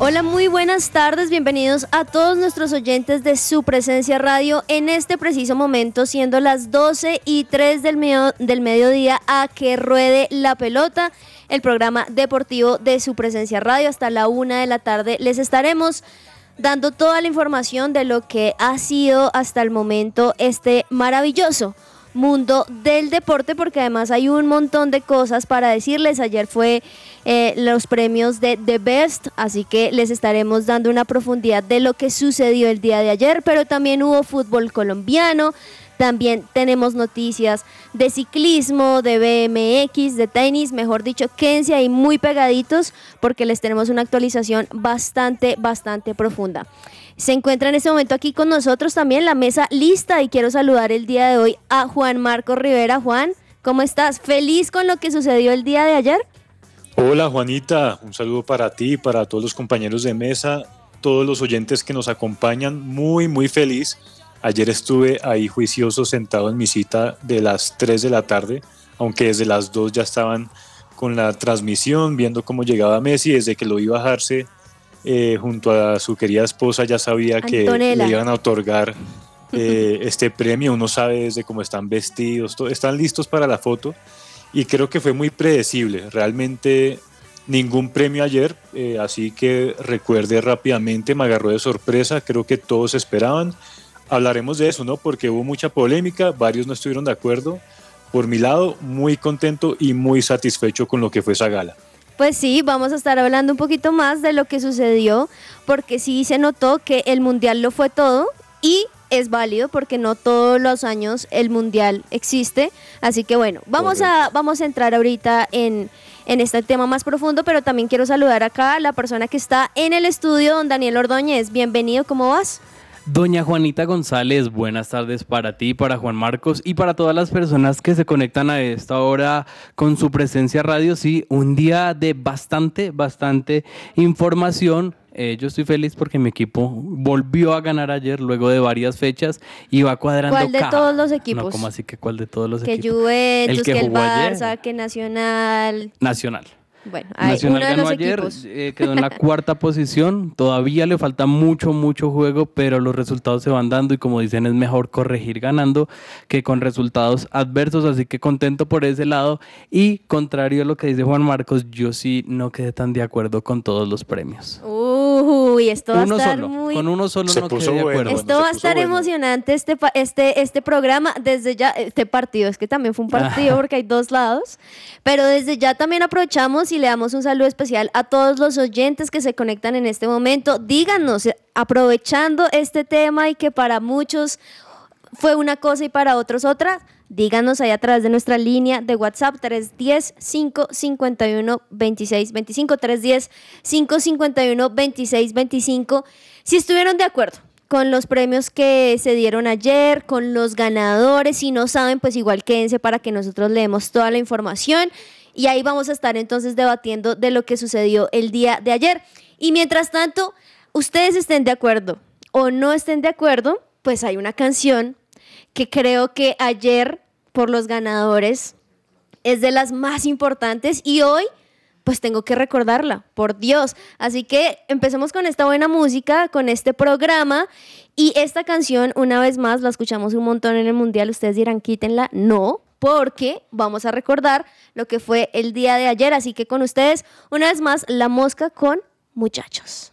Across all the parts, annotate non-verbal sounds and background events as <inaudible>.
Hola, muy buenas tardes, bienvenidos a todos nuestros oyentes de su presencia radio en este preciso momento, siendo las 12 y 3 del, medio- del mediodía a que ruede la pelota, el programa deportivo de su presencia radio. Hasta la 1 de la tarde les estaremos dando toda la información de lo que ha sido hasta el momento este maravilloso mundo del deporte porque además hay un montón de cosas para decirles. Ayer fue eh, los premios de The Best, así que les estaremos dando una profundidad de lo que sucedió el día de ayer, pero también hubo fútbol colombiano. También tenemos noticias de ciclismo, de BMX, de tenis, mejor dicho, quédense ahí muy pegaditos porque les tenemos una actualización bastante, bastante profunda. Se encuentra en este momento aquí con nosotros también la mesa lista y quiero saludar el día de hoy a Juan Marco Rivera. Juan, ¿cómo estás? ¿Feliz con lo que sucedió el día de ayer? Hola Juanita, un saludo para ti, para todos los compañeros de mesa, todos los oyentes que nos acompañan, muy muy feliz. Ayer estuve ahí juicioso sentado en mi cita de las 3 de la tarde, aunque desde las 2 ya estaban con la transmisión, viendo cómo llegaba Messi, desde que lo vi bajarse eh, junto a su querida esposa ya sabía que le iban a otorgar <laughs> eh, este premio, uno sabe desde cómo están vestidos, están listos para la foto y creo que fue muy predecible. Realmente ningún premio ayer, eh, así que recuerde rápidamente, me agarró de sorpresa, creo que todos esperaban. Hablaremos de eso, ¿no? Porque hubo mucha polémica, varios no estuvieron de acuerdo. Por mi lado, muy contento y muy satisfecho con lo que fue esa gala. Pues sí, vamos a estar hablando un poquito más de lo que sucedió, porque sí se notó que el mundial lo fue todo y es válido porque no todos los años el mundial existe. Así que bueno, vamos a, vamos a entrar ahorita en, en este tema más profundo, pero también quiero saludar acá a la persona que está en el estudio, don Daniel Ordóñez. Bienvenido, ¿cómo vas? Doña Juanita González, buenas tardes para ti, para Juan Marcos y para todas las personas que se conectan a esta hora con su presencia radio. Sí, un día de bastante, bastante información. Eh, yo estoy feliz porque mi equipo volvió a ganar ayer luego de varias fechas y va cuadrando ¿Cuál de todos los equipos? No, ¿cómo así que cuál de todos los Que equipos? Juventus, El que, que el jugó ayer. Barça, que Nacional. Nacional. Bueno, hay Nacional uno de ganó los ayer, equipos. eh, quedó en la cuarta <laughs> posición. Todavía le falta mucho, mucho juego, pero los resultados se van dando y como dicen es mejor corregir ganando que con resultados adversos. Así que contento por ese lado. Y contrario a lo que dice Juan Marcos, yo sí no quedé tan de acuerdo con todos los premios. Uy, esto va a estar solo, muy... con uno solo Se no puso quedé de bueno. acuerdo. Esto va a estar bueno. emocionante este, pa- este, este programa desde ya, este partido, es que también fue un partido <laughs> porque hay dos lados, pero desde ya también aprovechamos y le damos un saludo especial a todos los oyentes que se conectan en este momento. Díganos, aprovechando este tema y que para muchos fue una cosa y para otros otra, díganos ahí a través de nuestra línea de WhatsApp 310-551-2625, 310-551-2625, si estuvieron de acuerdo con los premios que se dieron ayer, con los ganadores, si no saben, pues igual quédense para que nosotros leemos toda la información y ahí vamos a estar entonces debatiendo de lo que sucedió el día de ayer. Y mientras tanto, ustedes estén de acuerdo o no estén de acuerdo, pues hay una canción que creo que ayer por los ganadores es de las más importantes y hoy pues tengo que recordarla, por Dios. Así que empecemos con esta buena música, con este programa y esta canción una vez más la escuchamos un montón en el mundial, ustedes dirán quítenla, no, porque vamos a recordar lo que fue el día de ayer, así que con ustedes una vez más la mosca con muchachos.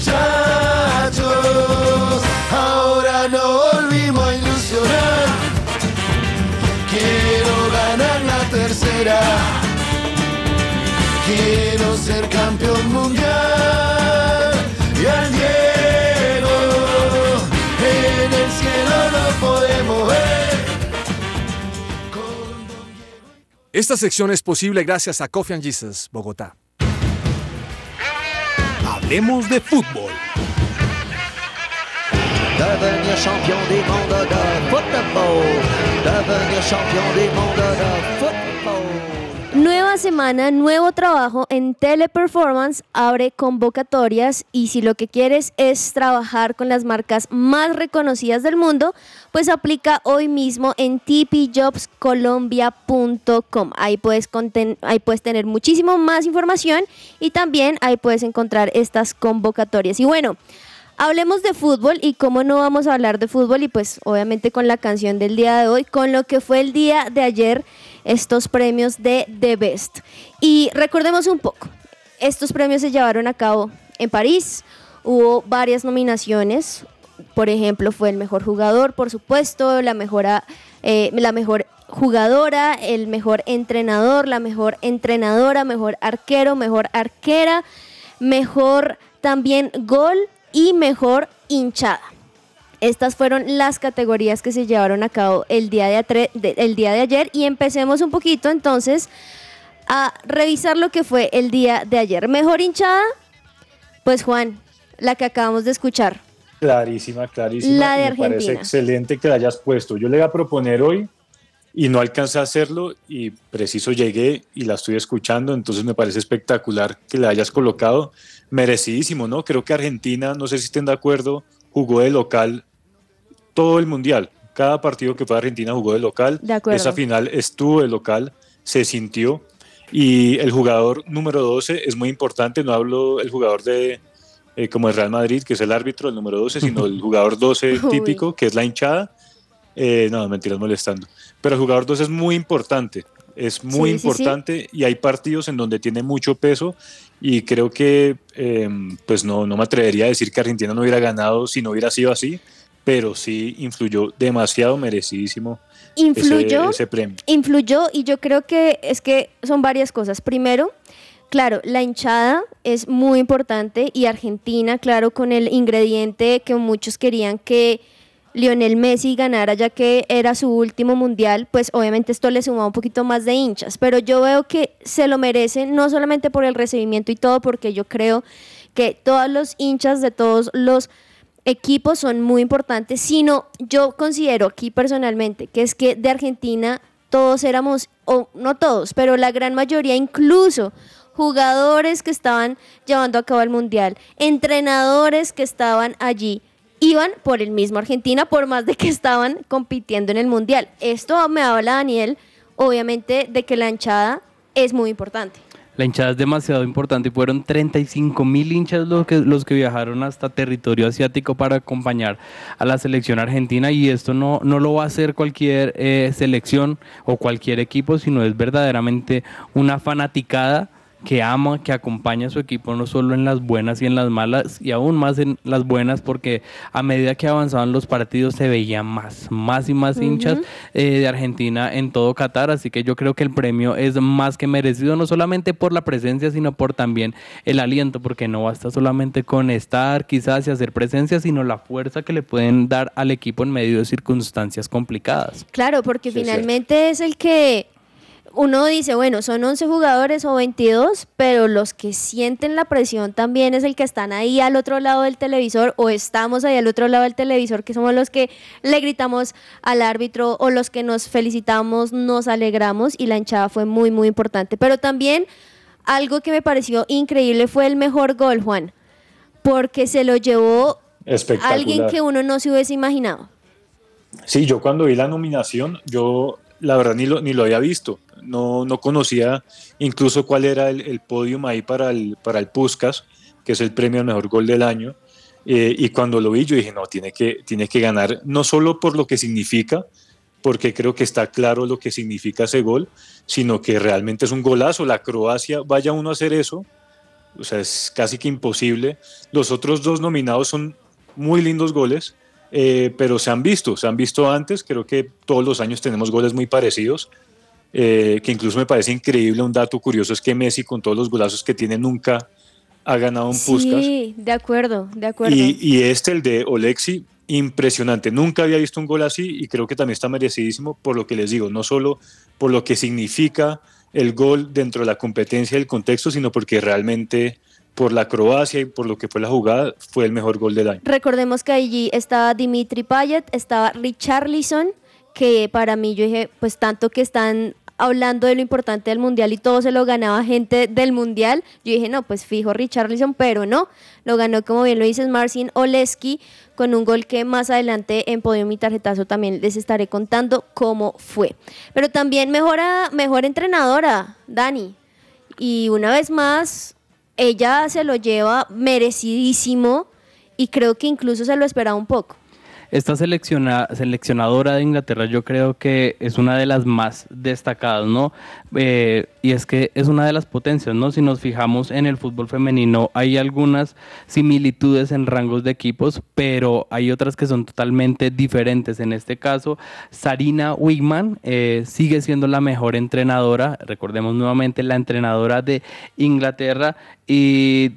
Muchachos, ahora no volvimos a ilusionar. Quiero ganar la tercera. Quiero ser campeón mundial. Y al Diego en el cielo lo podemos ver. Esta sección es posible gracias a Coffee and Jesus, Bogotá. Hablemos de fútbol. Devenir champion du monde de football. Devenir champion du monde de football. Nueva semana, nuevo trabajo en Teleperformance, abre convocatorias y si lo que quieres es trabajar con las marcas más reconocidas del mundo, pues aplica hoy mismo en tpjobscolombia.com. Ahí puedes, ahí puedes tener muchísimo más información y también ahí puedes encontrar estas convocatorias. Y bueno, Hablemos de fútbol y cómo no vamos a hablar de fútbol y pues obviamente con la canción del día de hoy, con lo que fue el día de ayer, estos premios de The Best. Y recordemos un poco, estos premios se llevaron a cabo en París, hubo varias nominaciones, por ejemplo fue el mejor jugador, por supuesto, la mejor, eh, la mejor jugadora, el mejor entrenador, la mejor entrenadora, mejor arquero, mejor arquera, mejor también gol y mejor hinchada. Estas fueron las categorías que se llevaron a cabo el día de, el día de ayer y empecemos un poquito entonces a revisar lo que fue el día de ayer. Mejor hinchada, pues Juan, la que acabamos de escuchar. Clarísima, clarísima. La de y me parece Argentina. excelente que la hayas puesto. Yo le iba a proponer hoy y no alcancé a hacerlo y preciso llegué y la estoy escuchando, entonces me parece espectacular que la hayas colocado. Merecidísimo, ¿no? Creo que Argentina, no sé si estén de acuerdo, jugó de local todo el mundial. Cada partido que fue Argentina jugó de local. De. Esa final estuvo de local, se sintió. Y el jugador número 12 es muy importante, no hablo el jugador de eh, como el Real Madrid, que es el árbitro, el número 12, sino el <laughs> jugador 12 Uy. típico, que es la hinchada. Eh, no, mentiras molestando. Pero el jugador 12 es muy importante, es muy Sí, sí, sí. importante y hay partidos en donde tiene mucho peso y creo que eh, pues no, no me atrevería a decir que Argentina no hubiera ganado si no hubiera sido así, pero sí influyó demasiado merecidísimo ese- Influyó, ese premio. influyó y yo creo que es que son varias cosas. Primero, claro, la hinchada es muy importante y Argentina, claro, con el ingrediente que muchos querían que Lionel Messi ganara ya que era su último mundial, pues obviamente esto le sumaba un poquito más de hinchas, pero yo veo que se lo merece no solamente por el recibimiento y todo, porque yo creo que todos los hinchas de todos los equipos son muy importantes, sino yo considero aquí personalmente que es que de Argentina todos éramos, o no todos, pero la gran mayoría incluso jugadores que estaban llevando a cabo el mundial, entrenadores que estaban allí, iban por el mismo Argentina, por más de que estaban compitiendo en el mundial. Esto me habla Daniel, obviamente, de que la hinchada es muy importante. La hinchada es demasiado importante fueron 35 mil hinchas los que, los que viajaron hasta territorio asiático para acompañar a la selección argentina y esto no, no lo va a hacer cualquier eh, selección o cualquier equipo, sino es verdaderamente una fanaticada que ama, que acompaña a su equipo no solo en las buenas y en las malas y aún más en las buenas porque a medida que avanzaban los partidos se veían más, más y más hinchas eh, de Argentina en todo Qatar, así que yo creo que el premio es más que merecido, no solamente por la presencia, sino por también el aliento, porque no basta solamente con estar quizás y hacer presencia, sino la fuerza que le pueden dar al equipo en medio de circunstancias complicadas. Claro, porque Sí, es finalmente es el que uno dice, bueno, son 11 jugadores o 22, pero los que sienten la presión también es el que están ahí al otro lado del televisor o estamos ahí al otro lado del televisor, que somos los que le gritamos al árbitro o los que nos felicitamos, nos alegramos y la hinchada fue muy, muy importante. Pero también algo que me pareció increíble fue el mejor gol, Juan, porque se lo llevó alguien que uno no se hubiese imaginado. Sí, yo cuando vi la nominación, yo la verdad ni lo, ni lo había visto. No, no conocía incluso cuál era el, el podium ahí para el, para el Puskas, que es el premio al mejor gol del año. Eh, y cuando lo vi, yo dije, no, tiene que, tiene que ganar, no solo por lo que significa, porque creo que está claro lo que significa ese gol, sino que realmente es un golazo. La Croacia, vaya uno a hacer eso, o sea, es casi que imposible. Los otros dos nominados son muy lindos goles, eh, pero se han visto, se han visto antes. Creo que todos los años tenemos goles muy parecidos. Eh, que incluso me parece increíble, un dato curioso es que Messi con todos los golazos que tiene nunca ha ganado un Puskas. Sí, de acuerdo, de acuerdo. Y, y este, el de Olexi, impresionante. Nunca había visto un gol así y creo que también está merecidísimo por lo que les digo, no solo por lo que significa el gol dentro de la competencia y el contexto, sino porque realmente por la Croacia y por lo que fue la jugada, fue el mejor gol del año. Recordemos que allí estaba Dimitri Payet, estaba Richarlison, que para mí yo dije, pues tanto que están hablando de lo importante del mundial y todo se lo ganaba gente del mundial, yo dije, no, pues fijo Richarlison, pero no, lo ganó como bien lo dices Marcin Oleski con un gol que más adelante en Podio Mi Tarjetazo también les estaré contando cómo fue. Pero también mejora, mejor entrenadora, Dani. Y una vez más, ella se lo lleva merecidísimo y creo que incluso se lo esperaba un poco. Esta selecciona- seleccionadora de Inglaterra yo creo que es una de las más destacadas, ¿no? Eh, y es que es una de las potencias, ¿no? Si nos fijamos en el fútbol femenino, hay algunas similitudes en rangos de equipos, pero hay otras que son totalmente diferentes. En este caso, Sarina Wigman eh, sigue siendo la mejor entrenadora, recordemos nuevamente la entrenadora de Inglaterra y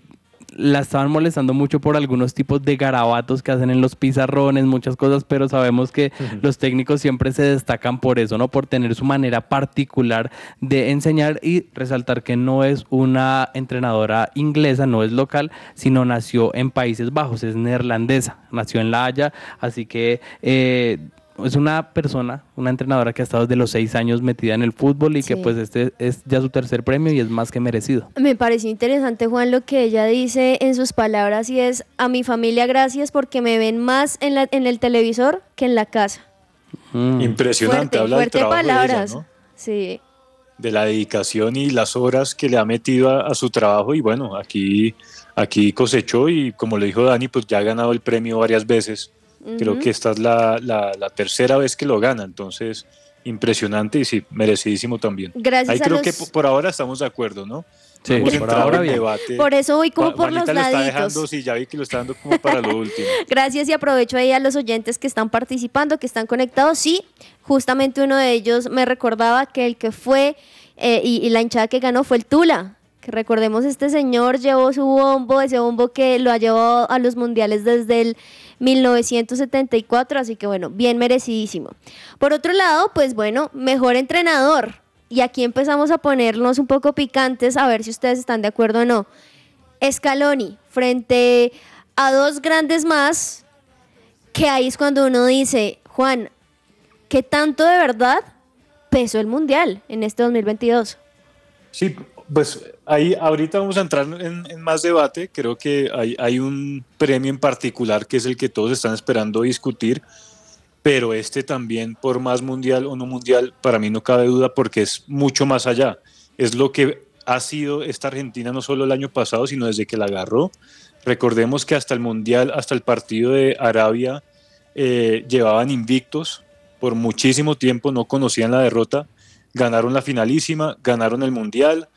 la estaban molestando mucho por algunos tipos de garabatos que hacen en los pizarrones, muchas cosas, pero sabemos que los técnicos siempre se destacan por eso, ¿no? Por tener su manera particular de enseñar y resaltar que no es una entrenadora inglesa, no es local, sino nació en Países Bajos, es neerlandesa, nació en La Haya, así que... eh, es una persona, una entrenadora que ha estado desde los seis años metida en el fútbol y que pues este es ya su tercer premio y es más que merecido. Me pareció interesante, Juan, lo que ella dice en sus palabras y es, a mi familia gracias porque me ven más en, la, en el televisor que en la casa. Mm. Impresionante, fuerte, habla del trabajo de ella, palabras. ¿no? Sí. de la dedicación y las horas que le ha metido a, a su trabajo y bueno, aquí, aquí cosechó y como le dijo Dani, pues ya ha ganado el premio varias veces. Creo que esta es la, la- la tercera vez que lo gana, entonces impresionante y sí, merecidísimo también. Gracias Ahí a creo los- que po- por ahora estamos de acuerdo, ¿no? Sí, por ahora en bien. debate. Por eso voy como por los Juanita lo está laditos. dejando, sí, ya vi que lo está dando como para lo último. <laughs> Gracias y aprovecho ahí a los oyentes que están participando, que están conectados. Sí, justamente uno de ellos me recordaba que el que fue eh, y, y la hinchada que ganó fue el Tula. Que recordemos, este señor llevó su bombo, ese bombo que lo ha llevado a los mundiales desde el 1974, así que bueno, bien merecidísimo. Por otro lado, pues bueno, mejor entrenador. Y aquí empezamos a ponernos un poco picantes a ver si ustedes están de acuerdo o no. Scaloni frente a dos grandes más, que ahí es cuando uno dice, Juan, ¿qué tanto de verdad pesó el Mundial en este 2022? Sí, pues ahí ahorita vamos a entrar en, en más debate. Creo que hay, hay un premio en particular que es el que todos están esperando discutir, pero este también, por más mundial o no mundial, para mí no cabe duda porque es mucho más allá. Es lo que ha sido esta Argentina no solo el año pasado, sino desde que la agarró. Recordemos que hasta el mundial, hasta el partido de Arabia, eh, llevaban invictos por muchísimo tiempo, no conocían la derrota, ganaron la finalísima, ganaron el mundial.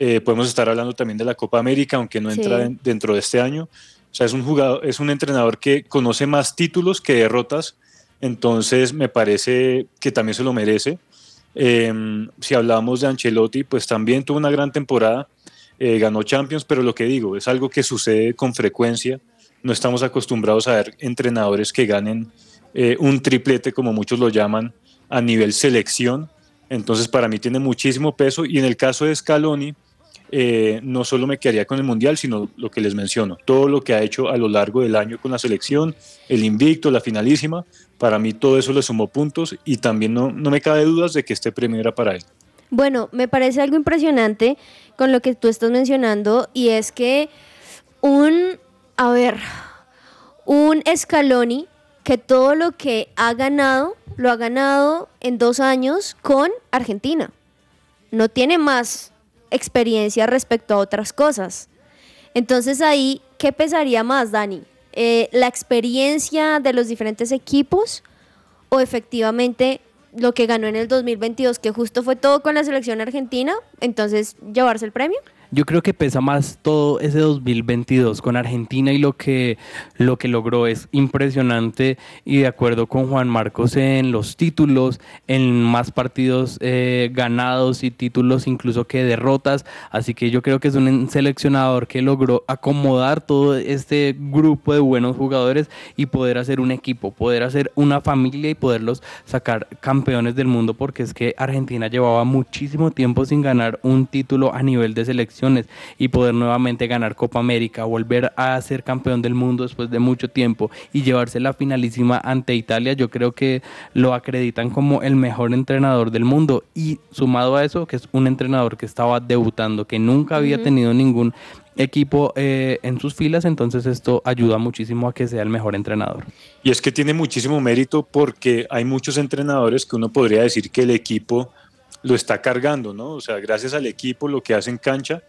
Eh, podemos estar hablando también de la Copa América, aunque no Sí. entra en- dentro de este año. O sea, es un jugador, es un entrenador que conoce más títulos que derrotas, entonces me parece que también se lo merece. Eh, si hablamos de Ancelotti, pues también tuvo una gran temporada, eh, ganó Champions, pero lo que digo, es algo que sucede con frecuencia. No estamos acostumbrados a ver entrenadores que ganen eh, un triplete, como muchos lo llaman, a nivel selección. Entonces, para mí tiene muchísimo peso. Y en el caso de Scaloni, eh, no solo me quedaría con el Mundial, sino lo que les menciono, todo lo que ha hecho a lo largo del año con la selección, el invicto, la finalísima, para mí todo eso le sumó puntos y también no, no me cabe dudas de que este premio era para él. Bueno, me parece algo impresionante con lo que tú estás mencionando y es que un, a ver, un Scaloni que todo lo que ha ganado, lo ha ganado en dos años con Argentina. no tiene más experiencia respecto a otras cosas. Entonces ahí, ¿qué pesaría más, Dani? Eh, ¿La experiencia de los diferentes equipos o efectivamente lo que ganó en el 2022, que justo fue todo con la selección argentina, entonces llevarse el premio? Yo creo que pesa más todo ese 2022 con Argentina y lo que, lo que logró es impresionante y de acuerdo con Juan Marcos en los títulos, en más partidos eh, ganados y títulos incluso que derrotas. Así que yo creo que es un seleccionador que logró acomodar todo este grupo de buenos jugadores y poder hacer un equipo, poder hacer una familia y poderlos sacar campeones del mundo porque es que Argentina llevaba muchísimo tiempo sin ganar un título a nivel de selección y poder nuevamente ganar Copa América, volver a ser campeón del mundo después de mucho tiempo y llevarse la finalísima ante Italia, yo creo que lo acreditan como el mejor entrenador del mundo y sumado a eso que es un entrenador que estaba debutando, que nunca había tenido ningún equipo eh, en sus filas, entonces esto ayuda muchísimo a que sea el mejor entrenador. Y es que tiene muchísimo mérito porque hay muchos entrenadores que uno podría decir que el equipo lo está cargando, ¿no? O sea, gracias al equipo, lo que hace en cancha,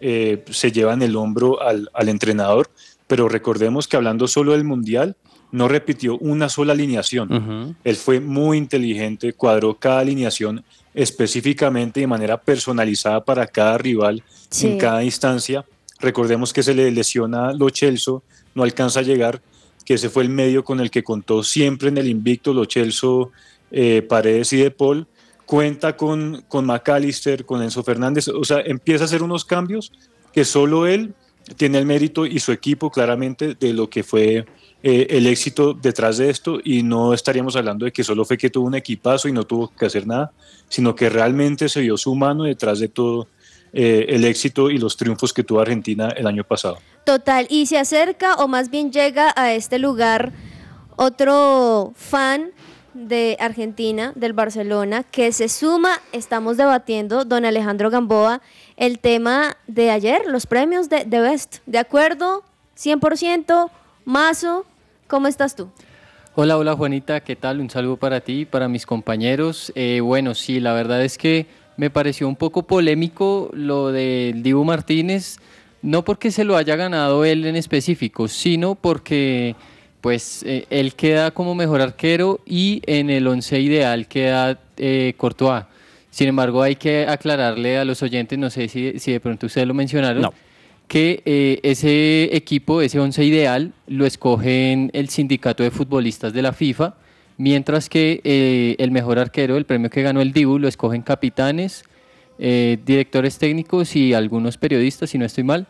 eh, se lleva en el hombro al, entrenador, pero recordemos que hablando solo del Mundial, no repitió una sola alineación. Él fue muy inteligente, cuadró cada alineación específicamente de manera personalizada para cada rival en cada instancia. Recordemos que se le lesiona Lo Chelso, no alcanza a llegar, que ese fue el medio con el que contó siempre en el invicto Lo Chelso, eh, Paredes y De Paul cuenta con, con McAllister, con Enzo Fernández, o sea, empieza a hacer unos cambios que solo él tiene el mérito y su equipo claramente de lo que fue eh, el éxito detrás de esto. Y no estaríamos hablando de que solo fue que tuvo un equipazo y no tuvo que hacer nada, sino que realmente se vio su mano detrás de todo eh, el éxito y los triunfos que tuvo Argentina el año pasado. Total, y se acerca o más bien llega a este lugar otro fan de Argentina, del Barcelona, que se suma, estamos debatiendo, don Alejandro Gamboa, el tema de ayer, los premios de, Best. ¿De acuerdo? 100%. Mazo, ¿cómo estás tú? Hola, hola Juanita, ¿qué tal? Un saludo para ti, para mis compañeros. Eh, bueno, sí, la verdad es que me pareció un poco polémico lo del Dibu Martínez, no porque se lo haya ganado él en específico, sino porque pues eh, él queda como mejor arquero y en el once ideal queda eh, Courtois. Sin embargo, hay que aclararle a los oyentes, no sé si, de pronto ustedes lo mencionaron, que eh, ese equipo, ese once ideal, lo escogen el sindicato de futbolistas de la FIFA, mientras que el mejor arquero, el premio que ganó el Dibu, lo escogen capitanes, directores técnicos y algunos periodistas, si no estoy mal.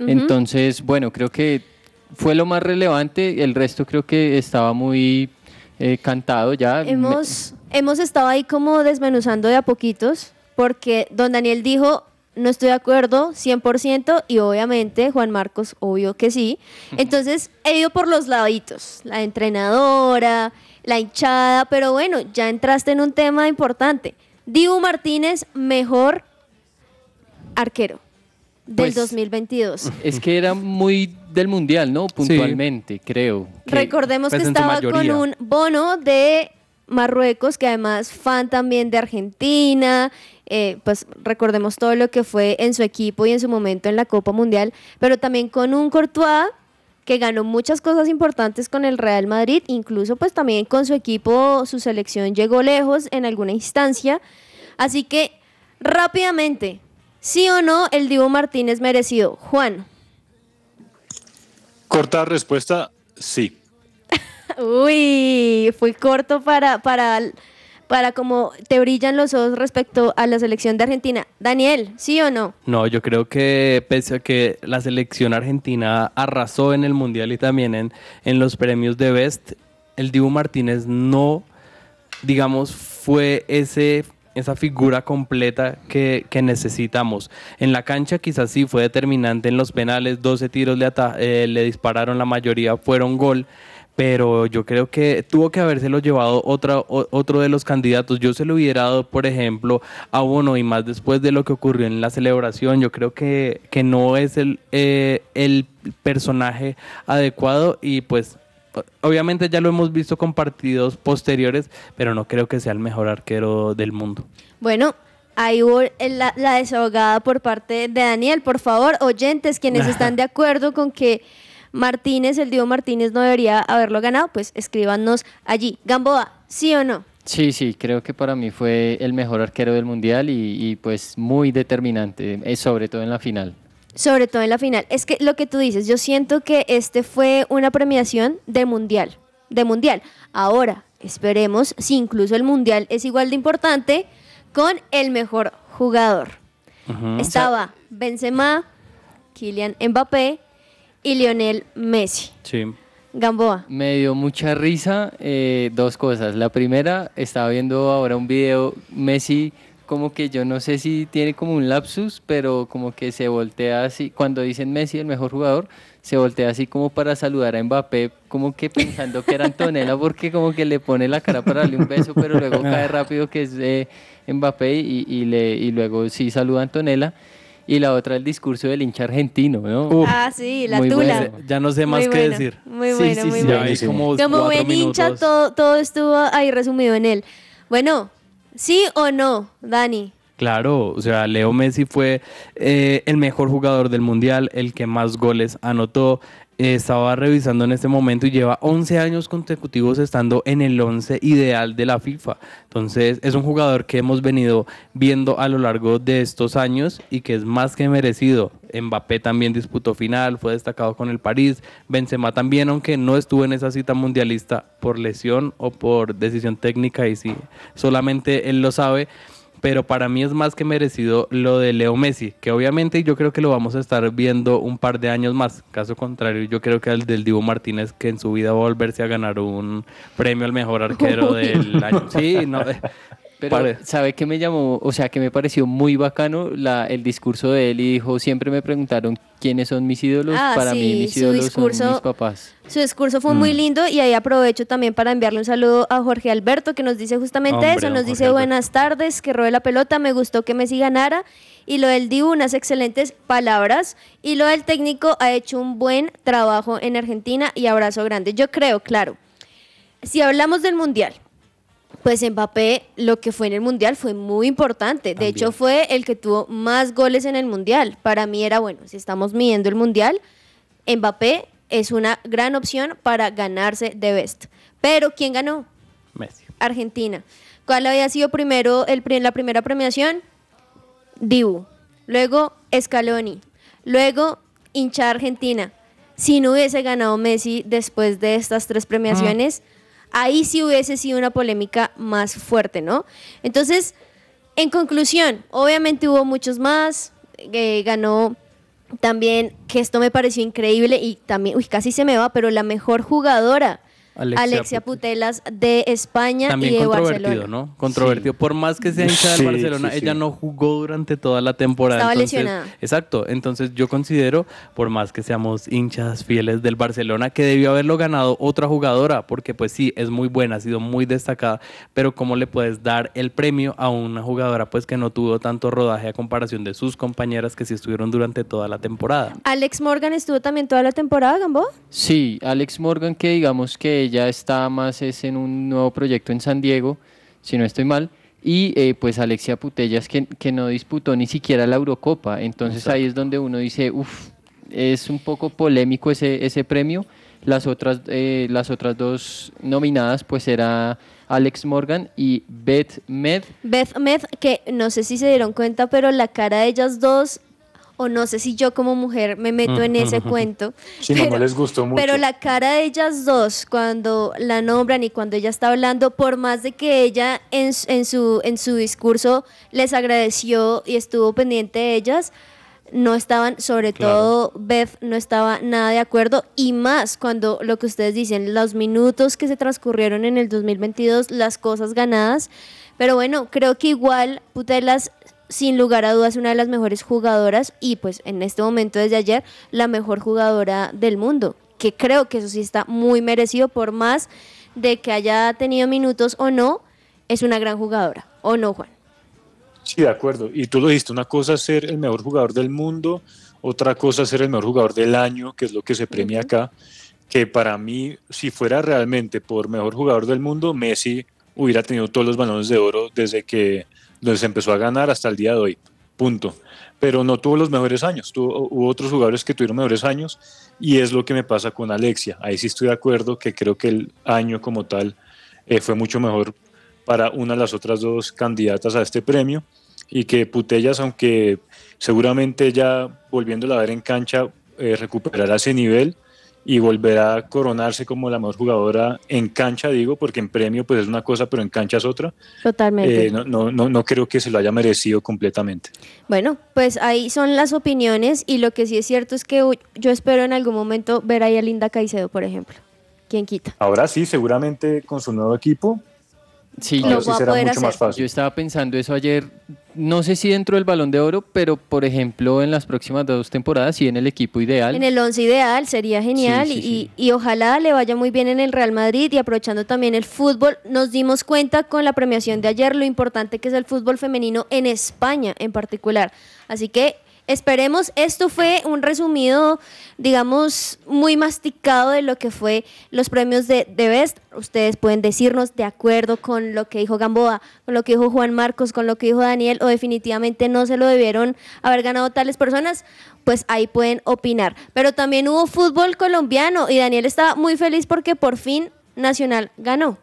Entonces, bueno, creo que fue lo más relevante, el resto creo que estaba muy eh, cantado ya. Hemos, hemos estado ahí como desmenuzando de a poquitos, porque don Daniel dijo, no estoy de acuerdo 100% y obviamente Juan Marcos, obvio que sí. Entonces he ido por los laditos, la entrenadora, la hinchada, pero bueno, ya entraste en un tema importante. Dibu Martínez, mejor arquero del 2022. Pues, es que era muy del mundial, ¿no? Puntualmente, creo. Recordemos que estaba con un bono de Marruecos, que además fan también de Argentina, eh, pues recordemos todo lo que fue en su equipo y en su momento en la Copa Mundial, pero también con un Courtois que ganó muchas cosas importantes con el Real Madrid, incluso pues también con su equipo, su selección llegó lejos en alguna instancia, así que rápidamente, ¿Sí o no el Divo Martínez merecido? Juan. Corta respuesta, sí. <laughs> Uy, fue corto para, para, para como te brillan los ojos respecto a la selección de Argentina. Daniel, ¿sí o no? No, yo creo que pese a que la selección argentina arrasó en el Mundial y también en, en los premios de Best, el Dibu Martínez no, digamos, fue ese esa figura completa que, necesitamos. En la cancha quizás sí fue determinante en los penales, 12 tiros le, eh, le dispararon, la mayoría fueron gol, pero yo creo que tuvo que habérselo llevado otra, otro de los candidatos. Yo se lo hubiera dado, por ejemplo, a uno y más después de lo que ocurrió en la celebración. Yo creo que, que no es el, eh, el personaje adecuado y pues obviamente ya lo hemos visto con partidos posteriores, pero no creo que sea el mejor arquero del mundo. Bueno, Ahí hubo la, la desahogada por parte de Daniel. Por favor, oyentes, quienes <laughs> están de acuerdo con que Martínez, el Diego Martínez, no debería haberlo ganado, pues escríbanos allí. Gamboa, ¿sí o no? Sí, sí, creo que para mí fue el mejor arquero del mundial y, y, pues muy determinante, eh, sobre todo en la final. Sobre todo en la final. Es que lo que tú dices, yo siento que este fue una premiación de mundial, de mundial. Ahora, esperemos si incluso el mundial es igual de importante con el mejor jugador. Estaba Benzema, Kylian Mbappé y Lionel Messi. Sí. Gamboa. Me dio mucha risa eh, dos cosas. La primera, estaba viendo ahora un video, Messi como que yo no sé si tiene como un lapsus, pero como que se voltea así, cuando dicen Messi el mejor jugador, se voltea así como para saludar a Mbappé, como que pensando que era Antonella, <laughs> porque como que le pone la cara para darle un beso, pero luego cae rápido que es eh, Mbappé y, y le, y luego sí saluda a Antonella. Y la otra, el discurso del hincha argentino, ¿no? Uf, Ah, sí, la Muy tula. bueno. ya no sé más Muy qué buena, decir. Muy Sí, bueno, sí, muy sí, bueno. Sí. como Como buen hincha, minutos. todo, todo estuvo ahí resumido en él. Bueno, ¿sí o no, Dani? Claro, o sea, Leo Messi fue eh, el mejor jugador del mundial, el que más goles anotó. Estaba revisando en este momento y lleva 11 años consecutivos estando en el 11 ideal de la FIFA. Entonces, es un jugador que hemos venido viendo a lo largo de estos años y que es más que merecido. Mbappé también disputó final, fue destacado con el París. Benzema también, aunque no estuvo en esa cita mundialista por lesión o por decisión técnica, y sí, solamente él lo sabe pero para mí es más que merecido lo de Leo Messi, que obviamente yo creo que lo vamos a estar viendo un par de años más. Caso contrario, yo creo que el del Divo Martínez, que en su vida va a volverse a ganar un premio al mejor arquero <laughs> del año. Sí, no, Pero, pare- ¿sabe qué me llamó? O sea, que me pareció muy bacano la, el discurso de él y dijo, siempre me preguntaron quiénes son mis ídolos. Ah, Para sí, mí mis ídolos discurso- son mis papás. Su discurso fue muy lindo y ahí aprovecho también para enviarle un saludo a Jorge Alberto que nos dice justamente Hombre, eso, nos Jorge dice Alberto. buenas tardes, que robe la pelota, me gustó que Messi ganara y lo del Dibu unas excelentes palabras y lo del técnico ha hecho un buen trabajo en Argentina y abrazo grande. Yo creo, claro, si hablamos del Mundial, pues Mbappé lo que fue en el Mundial fue muy importante. De hecho, fue el que tuvo más goles en el Mundial. Para mí era bueno, si estamos midiendo el Mundial, Mbappé es una gran opción para ganarse de Best. Pero ¿quién ganó? Messi. Argentina. ¿Cuál había sido primero el, la primera premiación? Dibu. Luego Scaloni. Luego hincha Argentina. Si no hubiese ganado Messi después de estas tres premiaciones, ahí sí hubiese sido una polémica más fuerte, ¿no? Entonces, en conclusión, obviamente hubo muchos más. eh, ganó también, que esto me pareció increíble y también, uy, casi se me va, pero la mejor jugadora. Alexia Alexia, Putelas de España También y de controvertido, Barcelona. ¿no? Controvertido. Por más que sea hincha del Sí, Barcelona, sí, sí. ella no jugó durante toda la temporada. Estaba entonces- lesionada. Exacto. Entonces yo considero, por más que seamos hinchas fieles del Barcelona, que debió haberlo ganado otra jugadora, porque pues sí, es muy buena, ha sido muy destacada, pero ¿cómo le puedes dar el premio a una jugadora pues que no tuvo tanto rodaje a comparación de sus compañeras que sí estuvieron durante toda la temporada? Alex Morgan estuvo también toda la temporada, Gambo. Sí, Alex Morgan, que digamos que ella está más es en un nuevo proyecto en San Diego, si no estoy mal, y eh, pues Alexia Putellas, que, que no disputó ni siquiera la Eurocopa, entonces ahí es donde uno dice, uff, es un poco polémico ese, ese premio. Las otras, eh, las otras dos nominadas pues era Alex Morgan y Beth Med. Beth Med, que no sé si se dieron cuenta, pero la cara de ellas dos, o no sé si yo como mujer me meto en ese <laughs> cuento. Sí, no, no les gustó mucho. Pero la cara de ellas dos, cuando la nombran y cuando ella está hablando, por más de que ella en, en su, en su discurso les agradeció y estuvo pendiente de ellas, no estaban, sobre Claro. todo Beth, no estaba nada de acuerdo. Y más cuando lo que ustedes dicen, los minutos que se transcurrieron en el 2022, las cosas ganadas. Pero bueno, creo que igual Putelas, sin lugar a dudas, una de las mejores jugadoras y pues en este momento desde ayer, la mejor jugadora del mundo. Que creo que eso sí está muy merecido por más de que haya tenido minutos o no, es una gran jugadora. ¿O no, Juan? Sí, de acuerdo. Y tú lo dijiste, una cosa es ser el mejor jugador del mundo, otra cosa es ser el mejor jugador del año, que es lo que se premia acá, que para mí, si fuera realmente por mejor jugador del mundo, Messi hubiera tenido todos los balones de oro desde que se empezó a ganar hasta el día de hoy, punto. Pero no tuvo los mejores años, tuvo, hubo otros jugadores que tuvieron mejores años y es lo que me pasa con Alexia. Ahí sí estoy de acuerdo que creo que el año como tal eh, fue mucho mejor para una de las otras dos candidatas a este premio y que Putellas, aunque seguramente ya volviéndola a ver en cancha, eh, recuperará ese nivel y volverá a coronarse como la mejor jugadora en cancha, digo, porque en premio pues es una cosa, pero en cancha es otra. Totalmente. Eh, no, no, no, no creo que se lo haya merecido completamente. Bueno, pues ahí son las opiniones y lo que sí es cierto es que yo espero en algún momento ver ahí a Linda Caicedo, por ejemplo. ¿Quién quita? Ahora sí, seguramente con su nuevo equipo Sí, Lo yo, va a será mucho más hacer. fácil. yo estaba pensando eso ayer, no sé si dentro del balón de oro, pero por ejemplo en las próximas dos temporadas sí en el equipo ideal. En el once ideal sería genial Sí, sí, y, sí. y ojalá le vaya muy bien en el Real Madrid y aprovechando también el fútbol, nos dimos cuenta con la premiación de ayer lo importante que es el fútbol femenino en España en particular. Así que esperemos, esto fue un resumido, digamos, muy masticado de lo que fue los premios de, de Best. Ustedes pueden decirnos de acuerdo con lo que dijo Gamboa, con lo que dijo Juan Marcos, con lo que dijo Daniel, o definitivamente no se lo debieron haber ganado tales personas, pues ahí pueden opinar. Pero también hubo fútbol colombiano y Daniel estaba muy feliz porque por fin Nacional ganó.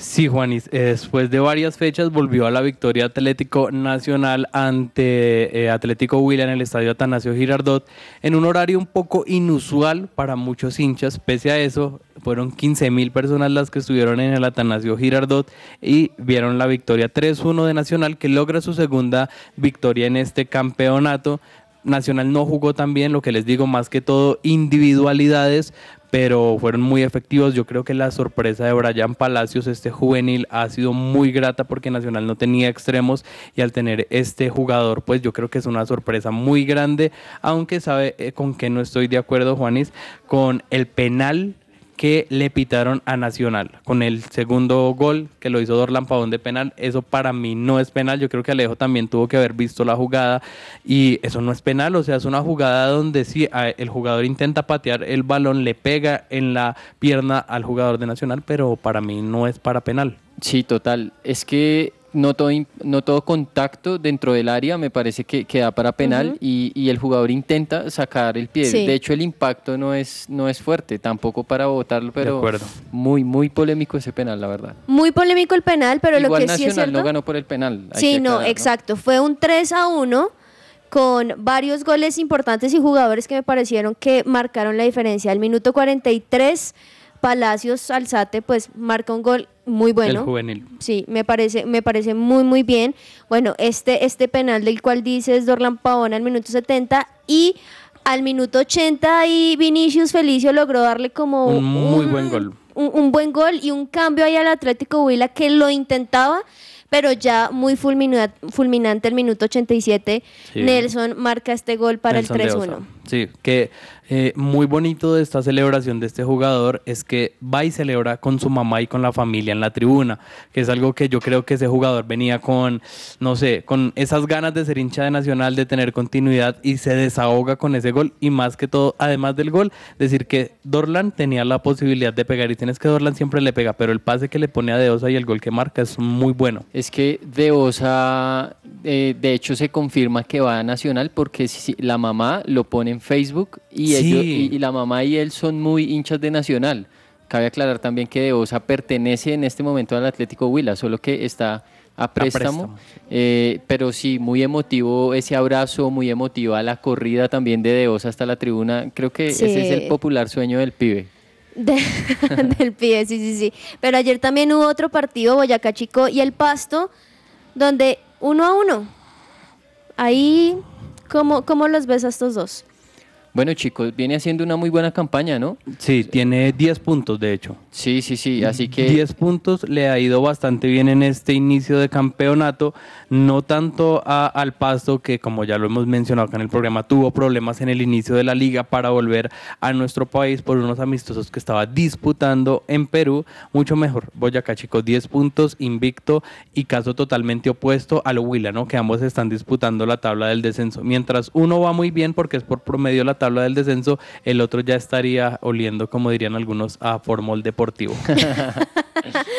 Sí, Juanis, después de varias fechas volvió a la victoria Atlético Nacional ante eh, Atlético Huila en el estadio Atanasio Girardot en un horario un poco inusual para muchos hinchas. Pese a eso, fueron 15 mil personas las que estuvieron en el Atanasio Girardot y vieron la victoria 3-1 de Nacional que logra su segunda victoria en este campeonato. Nacional no jugó tan bien, lo que les digo, más que todo individualidades, pero fueron muy efectivos. Yo creo que la sorpresa de Brian Palacios, este juvenil, ha sido muy grata porque Nacional no tenía extremos y al tener este jugador, pues yo creo que es una sorpresa muy grande, aunque sabe eh, con qué no estoy de acuerdo, Juanis, con el penal que le pitaron a Nacional con el segundo gol que lo hizo Dorlan Pavón de penal. Eso para mí no es penal. Yo creo que Alejo también tuvo que haber visto la jugada y eso no es penal. O sea, es una jugada donde sí el jugador intenta patear el balón, le pega en la pierna al jugador de Nacional, pero para mí no es para penal. Sí, total. Es que no todo, no todo contacto dentro del área me parece que, que da para penal y, y el jugador intenta sacar el pie. Sí. De hecho, el impacto no es, no es fuerte, tampoco para botarlo, pero acuerdo. muy, muy polémico ese penal, la verdad. Muy polémico el penal, pero Igual lo que sí es Nacional cierto... no ganó por el penal. hay Sí, que no, aclarar, exacto. Fue un 3 a 1 con varios goles importantes y jugadores que me parecieron que marcaron la diferencia. Al minuto 43, Palacios Alzate pues marca un gol muy bueno. El juvenil. Sí, me parece, me parece muy, muy bien. Bueno, este, este penal del cual dices Dorlan Pavón al minuto 70 y al minuto 80 y Vinicius Felicio logró darle como Un muy buen gol. Un, un buen gol y un cambio ahí al Atlético Huila que lo intentaba, pero ya muy fulmina- fulminante el minuto 87. Sí. Nelson marca este gol para Nelson el Osa. 3-1. Sí, que eh, muy bonito de esta celebración de este jugador es que va y celebra con su mamá y con la familia en la tribuna, que es algo que yo creo que ese jugador venía con, no sé, con esas ganas de ser hincha de Nacional, de tener continuidad y se desahoga con ese gol y más que todo, además del gol, decir que Dorlan tenía la posibilidad de pegar y tienes que Dorlan siempre le pega, pero el pase que le pone a Deosa y el gol que marca es muy bueno. Es que De Osa, eh, de hecho, se confirma que va a Nacional porque si- la mamá lo pone en Facebook y, Sí. Ellos, y, y la mamá y él son muy hinchas de Nacional. Cabe aclarar también que De Osa pertenece en este momento al Atlético Huila, solo que está a préstamo. préstamo. Eh, pero sí, muy emotivo ese abrazo, muy emotiva la corrida también de De Osa hasta la tribuna. Creo que Sí. ese es el popular sueño del pibe. De- <laughs> del pie, sí, sí, sí. Pero ayer también hubo otro partido, Boyacá Chico y el Pasto, donde uno a uno. Ahí, ¿cómo, cómo los ves a estos dos? Bueno, chicos, viene haciendo una muy buena campaña, ¿no? Sí, tiene 10 puntos de hecho. Sí, sí, sí. Así que 10 puntos, le ha ido bastante bien en este inicio de campeonato, no tanto a- al Pasto que como ya lo hemos mencionado acá en el programa, tuvo problemas en el inicio de la liga para volver a nuestro país por unos amistosos que estaba disputando en Perú, mucho mejor. Boyacá chicos, 10 puntos, invicto y caso totalmente opuesto al Huila, ¿no? Que ambos están disputando la tabla del descenso, mientras uno va muy bien porque es por promedio la tabla del descenso, el otro ya estaría oliendo, como dirían algunos, a formol deportivo. <laughs>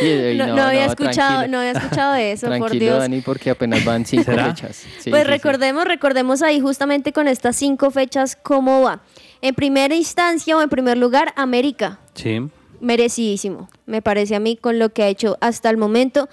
Y- y No, no había escuchado, no había escuchado eso, por Tranquilo, Dios. Dani, porque apenas van cinco <laughs> ¿Será? fechas. Sí, pues sí, sí. recordemos, recordemos ahí justamente con estas cinco fechas cómo va. En primera instancia o en primer lugar, América. Sí. Merecidísimo, me parece a mí, con lo que ha hecho hasta el momento.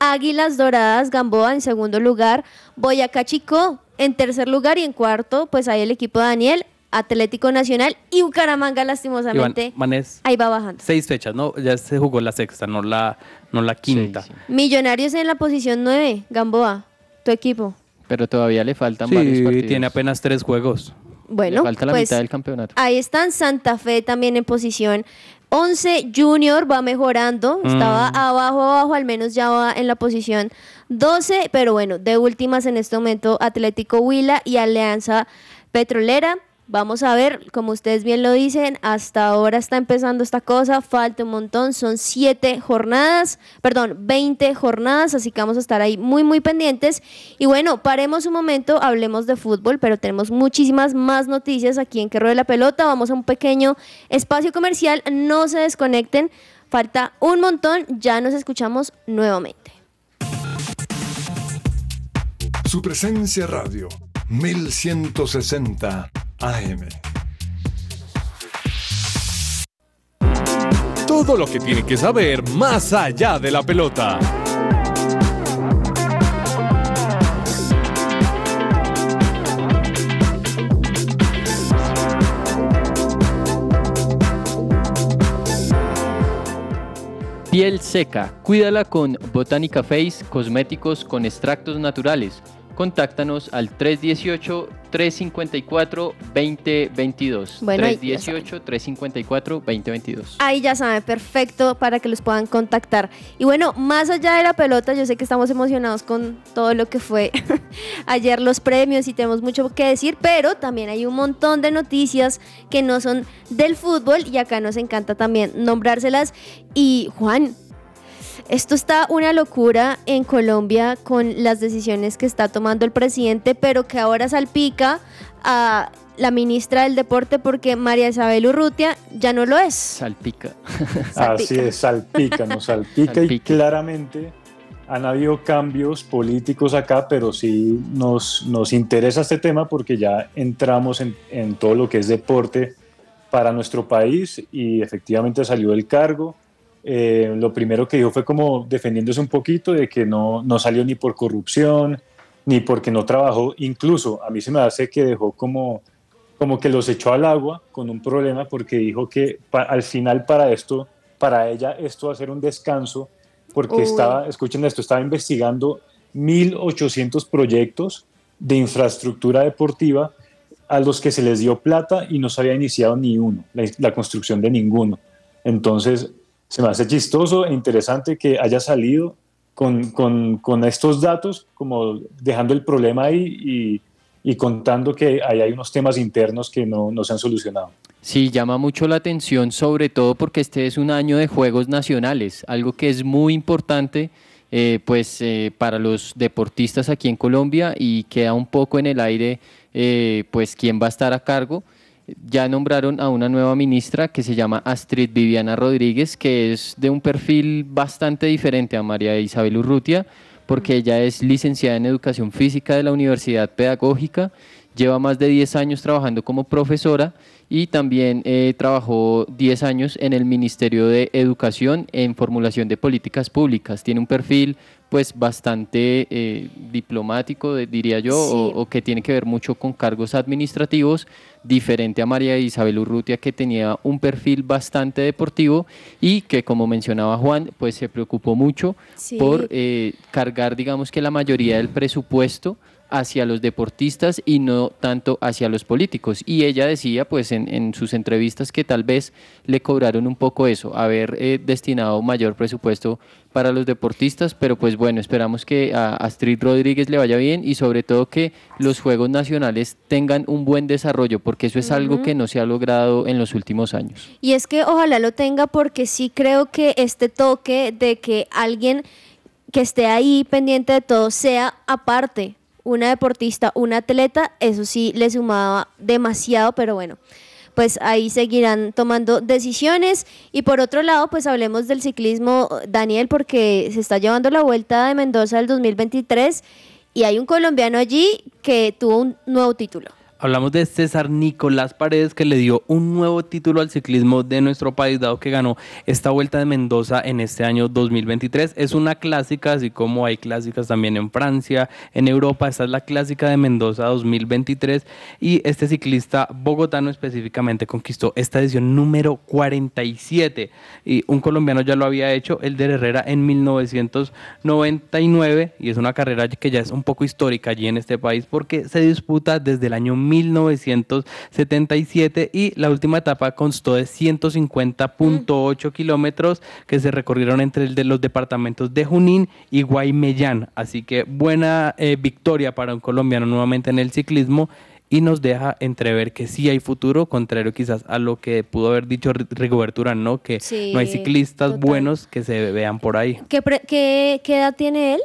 Águilas Doradas, Gamboa en segundo lugar, Boyacá Chico en tercer lugar y en cuarto, pues hay el equipo de Daniel, Atlético Nacional y Bucaramanga, lastimosamente. Iván, Ahí va bajando. seis fechas, ¿no? Ya se jugó la sexta, no la, no la quinta. Sí, sí. Millonarios en la posición 9, Gamboa, tu equipo. Pero todavía le faltan varios partidos. tiene apenas tres juegos. Bueno, le falta la pues mitad del campeonato. ahí están Santa Fe también en posición 11. Junior va mejorando, estaba Mm. abajo, abajo, al menos ya va en la posición 12. Pero bueno, de últimas en este momento Atlético Huila y Alianza Petrolera. Vamos a ver, como ustedes bien lo dicen, hasta ahora está empezando esta cosa, falta un montón, son siete jornadas, perdón, 20 jornadas, así que vamos a estar ahí muy, muy pendientes. Y bueno, paremos un momento, hablemos de fútbol, pero tenemos muchísimas más noticias aquí en Que Ruede la Pelota. Vamos a un pequeño espacio comercial, no se desconecten, falta un montón, ya nos escuchamos nuevamente. Su presencia radio, 1160 AM. Todo lo que tiene que saber más allá de la pelota. Piel seca, cuídala con Botánica Face, cosméticos con extractos naturales. Contáctanos al 318-354-2022. Bueno, ahí ya saben. 318-354-2022. Ahí ya saben, perfecto para que los puedan contactar. Y bueno, más allá de la pelota, yo sé que estamos emocionados con todo lo que fue <laughs> ayer los premios y tenemos mucho que decir, pero también hay un montón de noticias que no son del fútbol y acá nos encanta también nombrárselas. Y Juan, esto está una locura en Colombia con las decisiones que está tomando el presidente, pero que ahora salpica a la ministra del Deporte porque María Isabel Urrutia ya no lo es. Salpica. <laughs> Así es, salpica, nos salpica, y Salpica. claramente han habido cambios políticos acá, pero sí nos, nos interesa este tema porque ya entramos en, en todo lo que es deporte para nuestro país y efectivamente salió del cargo. Eh, lo primero que dijo fue como defendiéndose un poquito de que no, no salió ni por corrupción, ni porque no trabajó. Incluso a mí se me hace que dejó como, como que los echó al agua con un problema porque dijo que pa- al final para esto, para ella esto va a ser un descanso porque Uy. estaba, escuchen esto, estaba investigando 1.800 proyectos de infraestructura deportiva a los que se les dio plata y no se había iniciado ni uno, la, la construcción de ninguno. Entonces, se me hace chistoso e interesante que haya salido con, con- con estos datos, como dejando el problema ahí y, y contando que ahí hay unos temas internos que no, no se han solucionado. Sí, llama mucho la atención, sobre todo porque este es un año de Juegos Nacionales, algo que es muy importante eh, pues, eh, para los deportistas aquí en Colombia y queda un poco en el aire eh, pues, quién va a estar a cargo. Ya nombraron a una nueva ministra que se llama Astrid Viviana Rodríguez, que es de un perfil bastante diferente a María Isabel Urrutia, porque ella es licenciada en Educación Física de la Universidad Pedagógica, lleva más de 10 años trabajando como profesora y también eh, trabajó 10 años en el Ministerio de Educación en formulación de políticas públicas. Tiene un perfil pues bastante eh, diplomático, de- diría yo, o, que tiene que ver mucho con cargos administrativos, diferente a María Isabel Urrutia, que tenía un perfil bastante deportivo y que, como mencionaba Juan, pues se preocupó mucho Sí. por eh, cargar, digamos que la mayoría del presupuesto hacia los deportistas y no tanto hacia los políticos. Y ella decía, pues, en, en sus entrevistas que tal vez le cobraron un poco eso, haber eh, destinado mayor presupuesto para los deportistas, pero pues bueno, esperamos que a Astrid Rodríguez le vaya bien y sobre todo que los Juegos Nacionales tengan un buen desarrollo, porque eso es algo que no se ha logrado en los últimos años. Y es que ojalá lo tenga porque sí creo que este toque de que alguien que esté ahí pendiente de todo sea aparte una deportista, una atleta, eso sí le sumaba demasiado, pero bueno, pues ahí seguirán tomando decisiones. Y por otro lado, pues hablemos del ciclismo, Daniel, porque se está llevando la vuelta de Mendoza del 2023 y hay un colombiano allí que tuvo un nuevo título. Hablamos de César Nicolás Paredes que le dio un nuevo título al ciclismo de nuestro país, dado que ganó esta vuelta de Mendoza en este año 2023. Es una clásica, así como hay clásicas también en Francia, en Europa. Esta es la clásica de Mendoza 2023 y este ciclista bogotano específicamente conquistó esta edición número 47 y un colombiano ya lo había hecho, el de Herrera en 1999 y es una carrera que ya es un poco histórica allí en este país porque se disputa desde el año 1977 y la última etapa constó de 150.8 kilómetros que se recorrieron entre el de los departamentos de Junín y Guaymellán. Así que buena eh, victoria para un colombiano nuevamente en el ciclismo y nos deja entrever que sí hay futuro, contrario quizás a lo que pudo haber dicho Rigoberto ¿no? Que no hay ciclistas buenos que se vean por ahí. ¿Qué, qué, qué edad tiene él?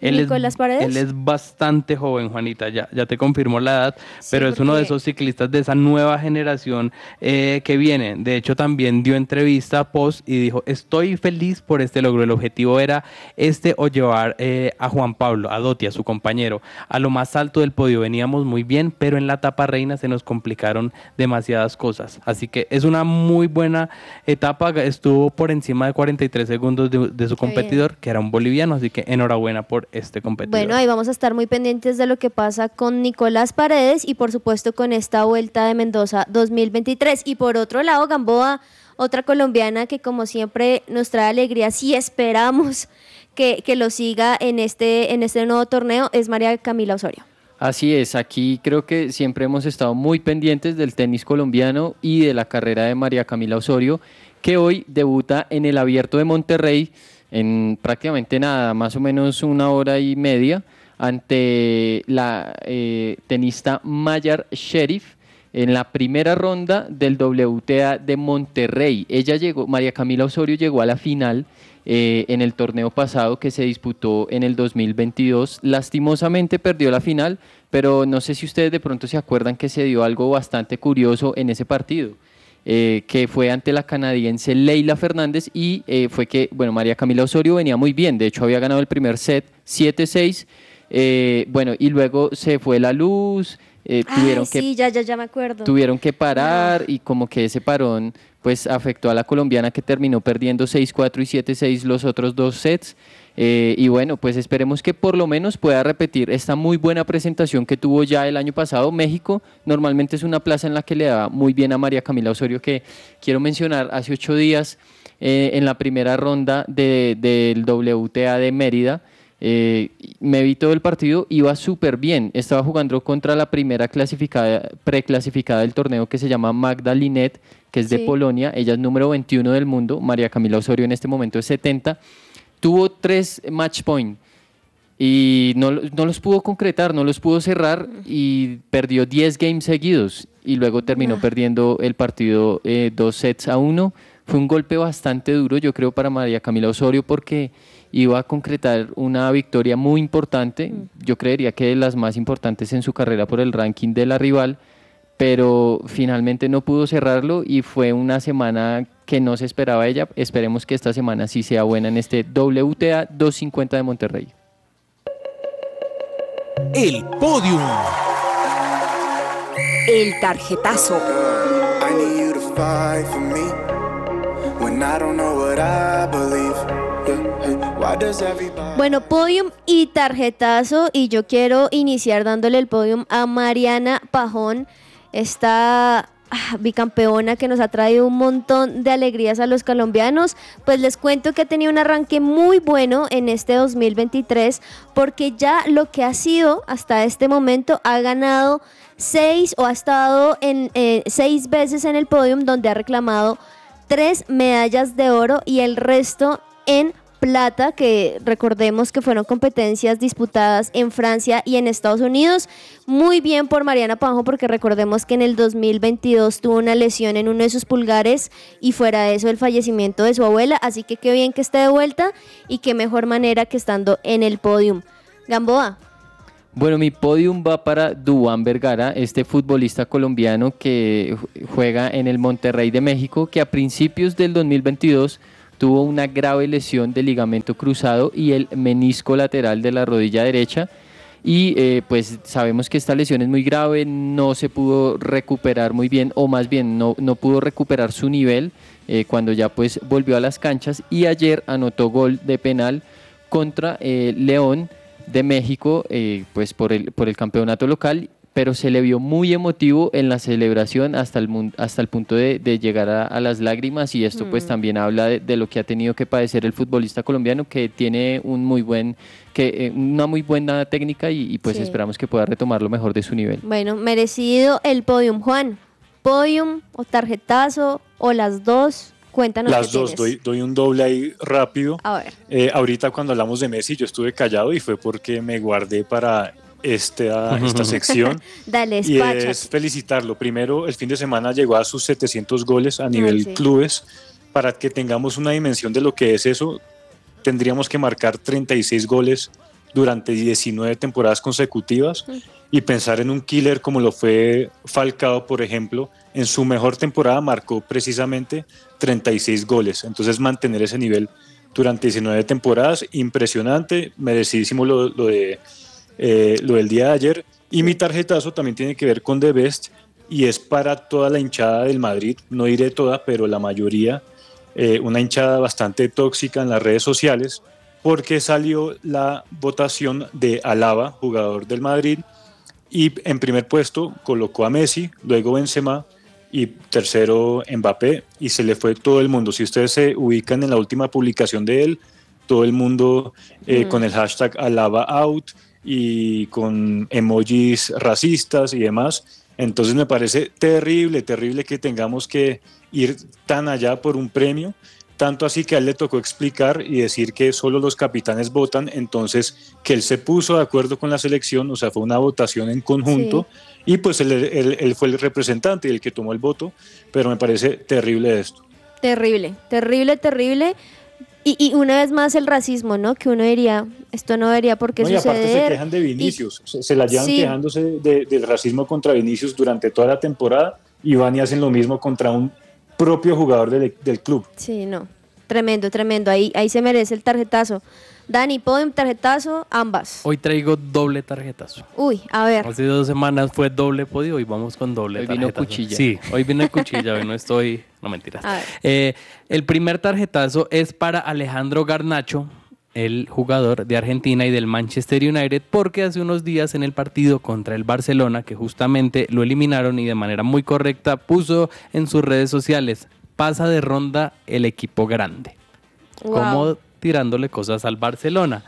Él Nicolás es, Paredes. Él es bastante joven, Juanita, ya, ya te confirmó la edad, pero es uno de esos ciclistas de esa nueva generación eh, que viene. De hecho, también dio entrevista a Post y dijo, estoy feliz por este logro. El objetivo era este o llevar eh, a Juan Pablo, a Dotti, a su compañero, a lo más alto del podio. Veníamos muy bien, pero en la etapa reina se nos complicaron demasiadas cosas. Así que es una muy buena etapa. Estuvo por encima de 43 segundos de, de su competidor, que era un boliviano. Así que enhorabuena por este competidor. Bueno, ahí vamos a estar muy pendientes de lo que pasa con Nicolás Paredes y por supuesto con esta vuelta de Mendoza 2023. Y por otro lado, Gamboa, otra colombiana que como siempre nos trae alegría, si esperamos que, que lo siga en este, en este nuevo torneo, es María Camila Osorio. Así es, aquí creo que siempre hemos estado muy pendientes del tenis colombiano y de la carrera de María Camila Osorio, que hoy debuta en el Abierto de Monterrey en prácticamente nada, más o menos una hora y media, ante la eh, tenista Mayar Sheriff en la primera ronda del WTA de Monterrey. Ella llegó, María Camila Osorio llegó a la final eh, en el torneo pasado que se disputó en el 2022. Lastimosamente perdió la final, pero no sé si ustedes de pronto se acuerdan que se dio algo bastante curioso en ese partido. Eh, que fue ante la canadiense Leila Fernández y eh, fue que, bueno, María Camila Osorio venía muy bien, de hecho había ganado el primer set 7-6, eh, bueno, y luego se fue la luz, tuvieron que... Sí, ya, ya, ya me acuerdo. Tuvieron que parar y como que ese parón pues afectó a la colombiana que terminó perdiendo 6-4 y 7-6 los otros dos sets. Eh, y bueno, pues esperemos que por lo menos pueda repetir esta muy buena presentación que tuvo ya el año pasado. México normalmente es una plaza en la que le da muy bien a María Camila Osorio, que quiero mencionar hace ocho días eh, en la primera ronda del WTA de Mérida. Eh, me vi todo el partido, iba súper bien. Estaba jugando contra la primera clasificada, preclasificada del torneo que se llama Magda Linet, que es de Polonia. Ella es número 21 del mundo. María Camila Osorio en este momento es 70 tuvo tres match point y no, los pudo concretar, no los pudo cerrar y perdió 10 games seguidos y luego terminó ah. perdiendo el partido eh, dos sets a uno. Fue un golpe bastante duro, yo creo, para María Camila Osorio porque iba a concretar una victoria muy importante, mm. yo creería que de las más importantes en su carrera por el ranking de la rival, pero finalmente no pudo cerrarlo y fue una semana que no se esperaba ella. Esperemos que esta semana sí sea buena en este WTA 250 de Monterrey. El podium. El tarjetazo. Bueno, podium y tarjetazo y yo quiero iniciar dándole el podium a Mariana Pajón esta ah, bicampeona que nos ha traído un montón de alegrías a los colombianos, pues les cuento que ha tenido un arranque muy bueno en este 2023 porque ya lo que ha sido hasta este momento ha ganado seis o ha estado en eh, seis veces en el podium donde ha reclamado tres medallas de oro y el resto en plata, que recordemos que fueron competencias disputadas en Francia y en Estados Unidos. Muy bien por Mariana Panjo, porque recordemos que en el 2022 tuvo una lesión en uno de sus pulgares y fuera de eso el fallecimiento de su abuela. Así que qué bien que esté de vuelta y qué mejor manera que estando en el podium. Gamboa. Bueno, mi podium va para Duan Vergara, este futbolista colombiano que ju- juega en el Monterrey de México, que a principios del 2022 tuvo una grave lesión de ligamento cruzado y el menisco lateral de la rodilla derecha. Y eh, pues sabemos que esta lesión es muy grave, no se pudo recuperar muy bien, o más bien no, no pudo recuperar su nivel eh, cuando ya pues volvió a las canchas y ayer anotó gol de penal contra eh, León de México, eh, pues por el, por el campeonato local, pero se le vio muy emotivo en la celebración hasta el, mun- hasta el punto de, de llegar a, a las lágrimas y esto pues Mm. también habla de, de lo que ha tenido que padecer el futbolista colombiano que tiene un muy buen, que, eh, una muy buena técnica y, y, pues Sí. esperamos que pueda retomar lo mejor de su nivel. Bueno, merecido el podium, Juan. Podium o tarjetazo o las dos. Cuéntanos. Las qué dos, doy, doy un doble ahí rápido. A ver. Eh, ahorita cuando hablamos de Messi yo estuve callado y fue porque me guardé para esta, <laughs> esta sección. Dale, y es felicitarlo. Primero, el fin de semana llegó a sus 700 goles a nivel sí. clubes. Para que tengamos una dimensión de lo que es eso, tendríamos que marcar 36 goles durante 19 temporadas consecutivas y pensar en un killer como lo fue Falcao, por ejemplo, en su mejor temporada marcó precisamente 36 goles. Entonces mantener ese nivel durante 19 temporadas, impresionante, merecidísimo lo, lo de, eh, lo del día de ayer. Y mi tarjetazo también tiene que ver con The Best y es para toda la hinchada del Madrid, no diré toda, pero la mayoría, eh, una hinchada bastante tóxica en las redes sociales, porque salió la votación de Alaba, jugador del Madrid, y en primer puesto colocó a Messi, luego Benzema y tercero Mbappé y se le fue todo el mundo. Si ustedes se ubican en la última publicación de él, todo el mundo eh, Mm. con el hashtag Alaba out y con emojis racistas y demás. Entonces me parece terrible, terrible que tengamos que ir tan allá por un premio. Tanto así que a él le tocó explicar y decir que solo los capitanes votan, entonces que él se puso de acuerdo con la selección, o sea, fue una votación en conjunto y pues él, él- él fue el representante y el que tomó el voto, pero me parece terrible esto. Terrible, terrible, terrible. Y, y una vez más el racismo, ¿no? Que uno diría, esto no debería por qué No, y aparte se suceder. quejan de Vinicius, se, se la llevan Sí. quejándose de- del racismo contra Vinicius durante toda la temporada y van y hacen lo mismo contra un propio jugador del, del club. Sí, no. Tremendo, tremendo. Ahí, ahí se merece el tarjetazo. Dani, podium, tarjetazo, ambas. Hoy traigo doble tarjetazo. Uy, a ver. Hace dos semanas fue doble podio, hoy vamos con doble Hoy vino tarjetazo. cuchilla. Sí, <laughs> hoy viene cuchilla, hoy no estoy... No mentiras. Eh, el primer tarjetazo es para Alejandro Garnacho, el jugador de Argentina y del Manchester United, porque hace unos días en el partido contra el Barcelona, que justamente lo eliminaron y de manera muy correcta puso en sus redes sociales, pasa de ronda el equipo grande. Wow. Como tirándole cosas al Barcelona.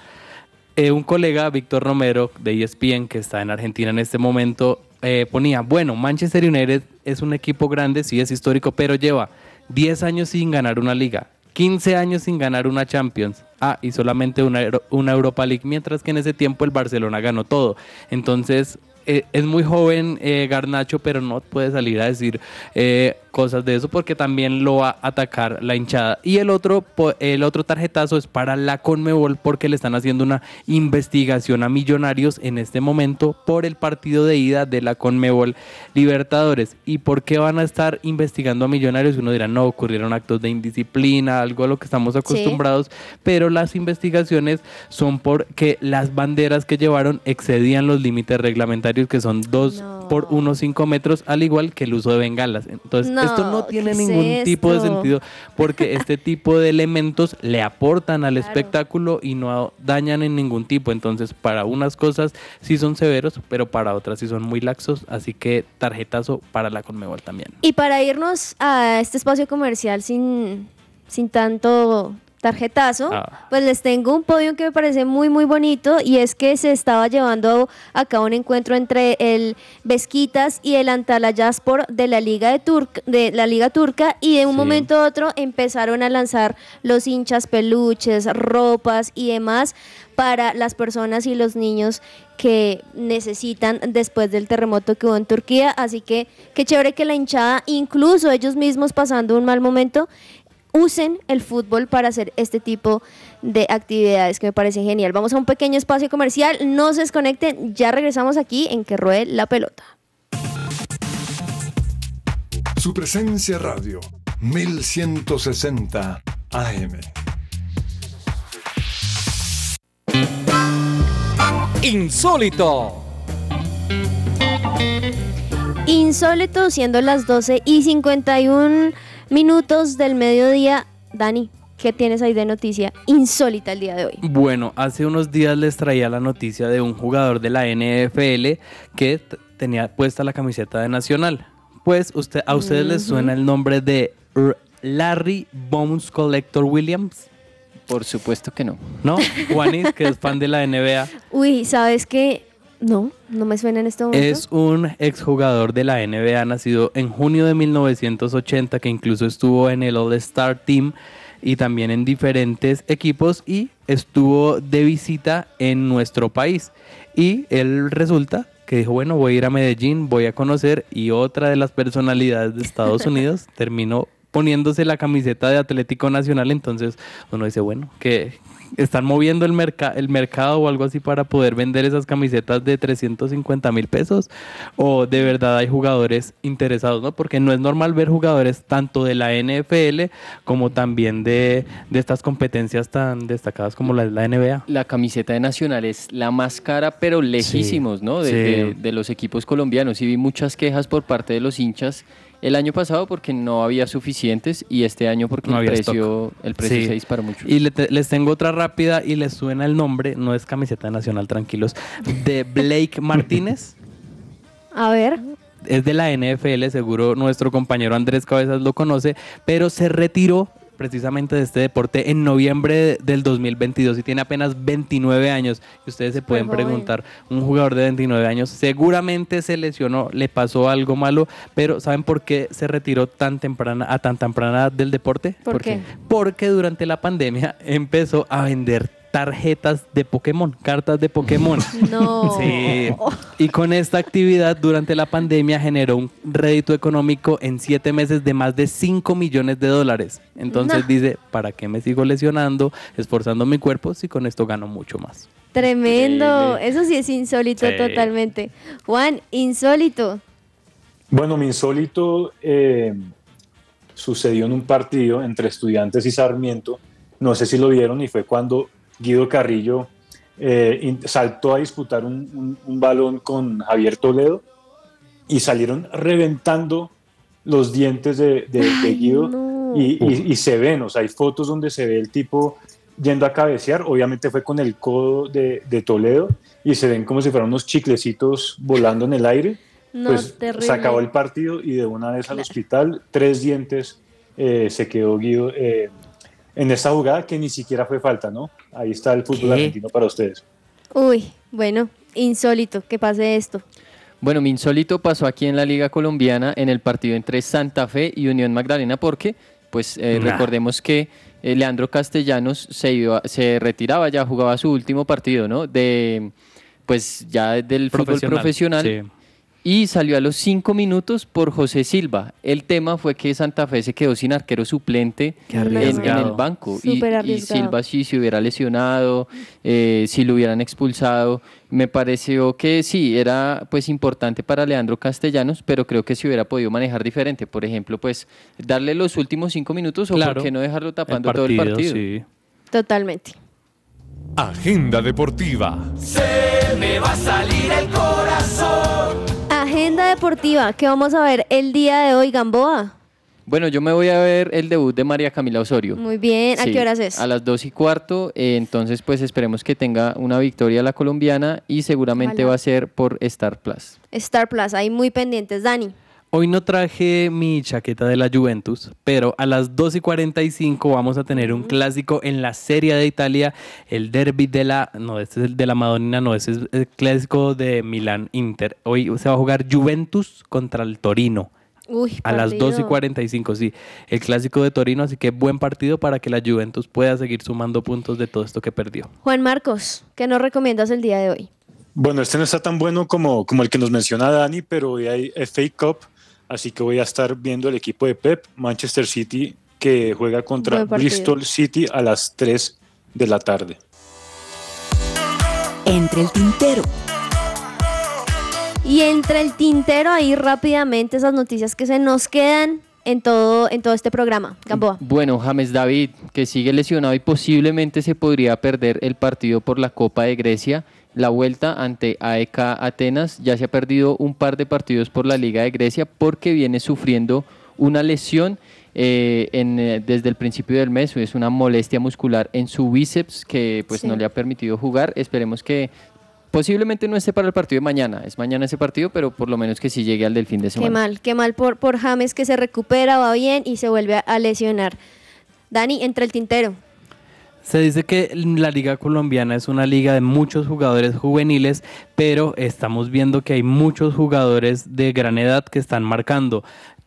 Eh, un colega, Víctor Romero, de ESPN, que está en Argentina en este momento, eh, ponía, bueno, Manchester United es un equipo grande, sí es histórico, pero lleva 10 años sin ganar una liga, 15 años sin ganar una Champions, ah, y solamente una, una Europa League, mientras que en ese tiempo el Barcelona ganó todo. Entonces, eh, es muy joven eh, Garnacho, pero no puede salir a decir eh, cosas de eso porque también lo va a atacar la hinchada. Y el otro, el otro tarjetazo es para la Conmebol porque le están haciendo una investigación a Millonarios en este momento por el partido de ida de la Conmebol Libertadores. ¿Y por qué van a estar investigando a Millonarios? Uno dirá, no, ocurrieron actos de indisciplina, algo a lo que estamos acostumbrados, pero las investigaciones son porque las banderas que llevaron excedían los límites reglamentarios que son 2 por 1,5 metros, al igual que el uso de bengalas. Entonces, No, esto no tiene ¿qué es ningún tipo de sentido porque este tipo de elementos le aportan al espectáculo y no dañan en ningún tipo. Entonces, para unas cosas sí son severos, pero para otras sí son muy laxos. Así que tarjetazo para la Conmebol también. Y para irnos a este espacio comercial sin, sin tanto tarjetazo, Ah. pues les tengo un podio que me parece muy muy bonito y es que se estaba llevando a cabo un encuentro entre el Besquitas y el Antalayaspor de la Liga de, Turc de la Liga Turca y de un Sí. momento a otro empezaron a lanzar los hinchas peluches, ropas y demás para las personas y los niños que necesitan después del terremoto que hubo en Turquía. Así que qué chévere que la hinchada, incluso ellos mismos pasando un mal momento, usen el fútbol para hacer este tipo de actividades que me parece genial. Vamos a un pequeño espacio comercial, no se desconecten, ya regresamos aquí en que ruede la pelota. Su presencia radio 1160 AM. Insólito. Insólito, siendo las 12 y 51 minutos del mediodía. Dani, ¿qué tienes ahí de noticia insólita el día de hoy? Bueno, hace unos días les traía la noticia de un jugador de la NFL que tenía puesta la camiseta de Nacional. Pues usted, a ustedes les suena el nombre de R- Larry Bones Collector Williams, Por supuesto que no. ¿no? <laughs> Juanis, que es fan de la NBA, Uy, ¿sabes qué? No, no me suena en este momento. es un exjugador de la NBA nacido en junio de 1980 que incluso estuvo en el All-Star Team y también en diferentes equipos y estuvo de visita en nuestro país. Y él resulta que dijo, bueno, voy a ir a Medellín, voy a conocer y otra de las personalidades de Estados <laughs> Unidos terminó poniéndose la camiseta de Atlético Nacional, entonces uno dice, bueno, que están moviendo el, el mercado o algo así para poder vender esas camisetas de 350 mil pesos o de verdad hay jugadores interesados, ¿no? Porque no es normal ver jugadores tanto de la NFL como también de, de estas competencias tan destacadas como la, la NBA. La camiseta de Nacional es la más cara, pero lejísimos, ¿no? De, sí. de- de los equipos colombianos. Y vi muchas quejas por parte de los hinchas el año pasado porque no había suficientes y este año porque No el precio, el precio Sí. se disparó mucho. Y le te- les tengo otra rápida y les suena el nombre, no es camiseta nacional, tranquilos, de Blake <laughs> Martínez. A ver, es de la NFL, seguro nuestro compañero Andrés Cabezas lo conoce, pero se retiró precisamente de este deporte en noviembre del 2022 y tiene apenas 29 años. Y ustedes se pueden preguntar, un jugador de 29 años seguramente se lesionó, le pasó algo malo, pero ¿saben por qué se retiró tan temprana, a tan temprana edad del deporte? ¿Por qué? Porque durante la pandemia empezó a vender tarjetas de Pokémon, cartas de Pokémon. <laughs> no. Sí. Y con esta actividad durante la pandemia generó un rédito económico en siete meses de más de 5 millones de dólares. Entonces No. dice, ¿para qué me sigo lesionando, esforzando mi cuerpo si con esto gano mucho más? Tremendo. Eso sí es insólito Sí. totalmente. Juan, insólito. Bueno, mi insólito eh, sucedió en un partido entre estudiantes y Sarmiento. No sé si lo vieron y fue cuando Guido Carrillo eh, saltó a disputar un, un- un balón con Javier Toledo y salieron reventando los dientes de, de- de Ay, Guido no. y, y- y se ven, o sea, hay fotos donde se ve el tipo yendo a cabecear, obviamente fue con el codo de, de Toledo y se ven como si fueran unos chiclecitos volando en el aire No, pues terrible. se acabó el partido y de una vez al hospital, tres dientes eh, se quedó Guido eh, en esta jugada que ni siquiera fue falta, ¿no? Ahí está el fútbol ¿Qué? argentino para ustedes. Uy, bueno, insólito que pase esto. Bueno, mi insólito pasó aquí en la Liga Colombiana en el partido entre Santa Fe y Unión Magdalena porque, pues eh, Nah. recordemos que eh, Leandro Castellanos se, iba, se retiraba, ya jugaba su último partido, ¿no? De, pues ya del fútbol profesional. Sí. Y salió a los cinco minutos por José Silva. El tema fue que Santa Fe se quedó sin arquero suplente en, en el banco. Y, y. Silva sí se hubiera lesionado, eh, si lo hubieran expulsado. Me pareció que sí, era pues importante para Leandro Castellanos, pero creo que se hubiera podido manejar diferente. Por ejemplo, pues darle los últimos cinco minutos o Claro. por qué no dejarlo El tapando todo el partido. sí. Totalmente. Agenda deportiva. Agenda deportiva, ¿qué vamos a ver el día de hoy, Gamboa? Bueno, yo me voy a ver el debut de María Camila Osorio. Muy bien, ¿a Sí, qué horas es? A las dos y cuarto, eh, entonces pues esperemos que tenga una victoria la colombiana y seguramente Ojalá. va a ser por Star Plus. Star Plus, ahí muy pendientes. Dani, Hoy no traje mi chaqueta de la Juventus, pero a las 2 y 45 vamos a tener un clásico en la Serie de Italia, el derby de la. No, este es el de la Madonina, no, este es el clásico de Milán Inter. Hoy se va a jugar Juventus contra el Torino. uy, A las 2 y partido. 45, sí. El clásico de Torino, así que buen partido para que la Juventus pueda seguir sumando puntos de todo esto que perdió. Juan Marcos, ¿qué nos recomiendas el día de hoy? Bueno, este no está tan bueno como, como el que nos menciona Dani, pero hoy hay FA Cup, así que voy a estar viendo el equipo de Pep, Manchester City que juega contra. Bristol City a las 3 de la tarde. Entre el tintero. Y entre el tintero ahí rápidamente esas noticias que se nos quedan en todo, en todo este programa. Gamboa. Bueno, James David, que sigue lesionado y posiblemente se podría perder el partido por la Copa de Grecia. La vuelta ante AEK Atenas ya se ha perdido un par de partidos por la Liga de Grecia porque viene sufriendo una lesión eh, en, eh, desde el principio del mes. Es una molestia muscular en su bíceps que pues Sí. no le ha permitido jugar. Esperemos que posiblemente no esté para el partido de mañana. Es mañana ese partido, pero por lo menos que sí llegue al del fin de semana. Qué mal, qué mal por, por James que se recupera, va bien y se vuelve a, a lesionar. Dani, entre el tintero. Se dice que la liga colombiana es una liga de muchos jugadores juveniles, pero estamos viendo que hay muchos jugadores de gran edad que están marcando.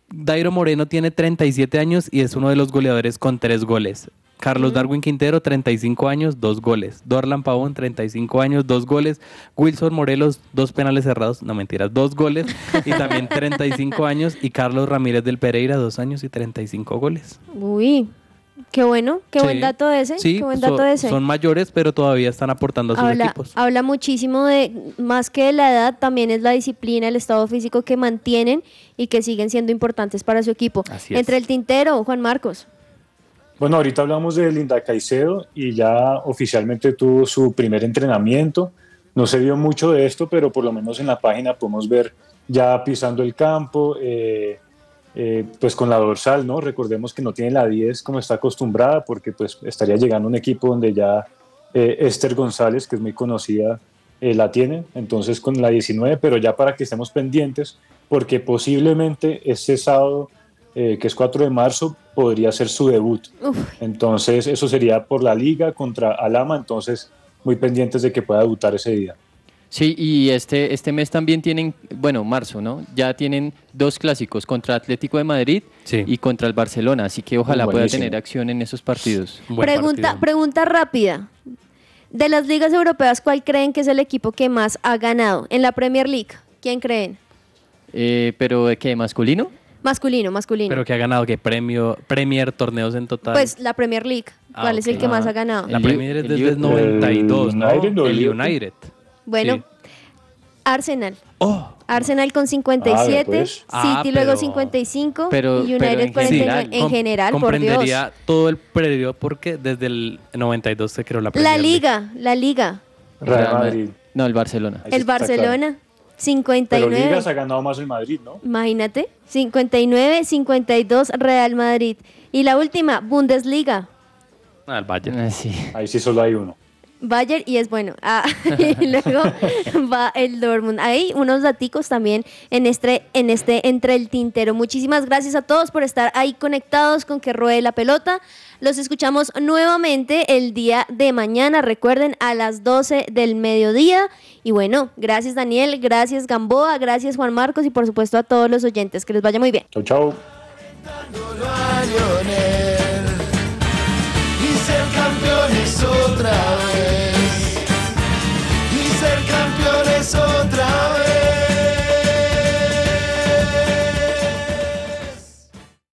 Dairo Moreno tiene 37 años y es uno de los goleadores con tres goles. Carlos Darwin Quintero, 35 años, dos goles. Dorlan Pavón, 35 años, dos goles. Wilson Morelos, dos penales cerrados, no mentiras, dos goles. Y también <laughs> 35 años. Y Carlos Ramírez del Pereira, dos años y 35 goles. Uy, qué bueno, qué buen dato ese. Sí, qué buen so- dato ese. son mayores, pero todavía están aportando a sus habla, equipos. habla muchísimo de, más que de la edad, también es la disciplina, el estado físico que mantienen y que siguen siendo importantes para su equipo. Así es. Entre el tintero, Juan Marcos. Bueno, ahorita hablamos de Linda Caicedo y ya oficialmente tuvo su primer entrenamiento. No se vio mucho de esto, pero por lo menos en la página podemos ver ya pisando el campo, eh, eh, pues con la dorsal, ¿no? Recordemos que no tiene la 10 como está acostumbrada, porque pues estaría llegando un equipo donde ya eh, Esther González, que es muy conocida, eh, la tiene, entonces con la 19, pero ya para que estemos pendientes, porque posiblemente este sábado, que es 4 de marzo, podría ser su debut. Uf, Entonces, eso sería por la liga contra Alama, entonces muy pendientes de que pueda debutar ese día. Sí, y este, este mes también tienen, bueno, marzo, ¿no? Ya tienen dos clásicos contra Atlético de Madrid y contra el Barcelona, así que ojalá pueda tener acción en esos partidos. pregunta, pregunta rápida. De las ligas europeas, ¿cuál creen que es el equipo que más ha ganado? En la Premier League, ¿quién creen? Eh, ¿Pero de qué? ¿Masculino? Masculino, masculino. Pero que ha ganado que premio, Premier, torneos en total. Pues la Premier League, Ah, ¿cuál es el que más Ah. ha ganado? La Premier es desde el Liverpool. 92, ¿no? ¿El United o el? United. Bueno, Sí. Arsenal. Oh. Arsenal con 57, pues. City Ah, luego pero- 55 pero- y pero United en 49 general. en general, por Dios. comprendería todo el periodo porque desde el 92 se creó la Premier La League. liga, la liga. Real Madrid. No, el Barcelona. El Barcelona, claro. Pero 59. ligas ha ganado más el Madrid, ¿no? Imagínate, 59, 52 Real Madrid. Y la última, Bundesliga. Ah, el Bayern. Ah, sí. Ahí sí solo hay uno. Bayern y es bueno. Ah, <laughs> y luego <laughs> va el Dortmund. Hay unos daticos también en este, en este Entre el Tintero. Muchísimas gracias a todos por estar ahí conectados con que ruede la pelota. Los escuchamos nuevamente el día de mañana, recuerden, a las 12 del mediodía. Y bueno, gracias Daniel, gracias Gamboa, gracias Juan Marcos y por supuesto a todos los oyentes. Que les vaya muy bien. Chau, chau. otra vez. otra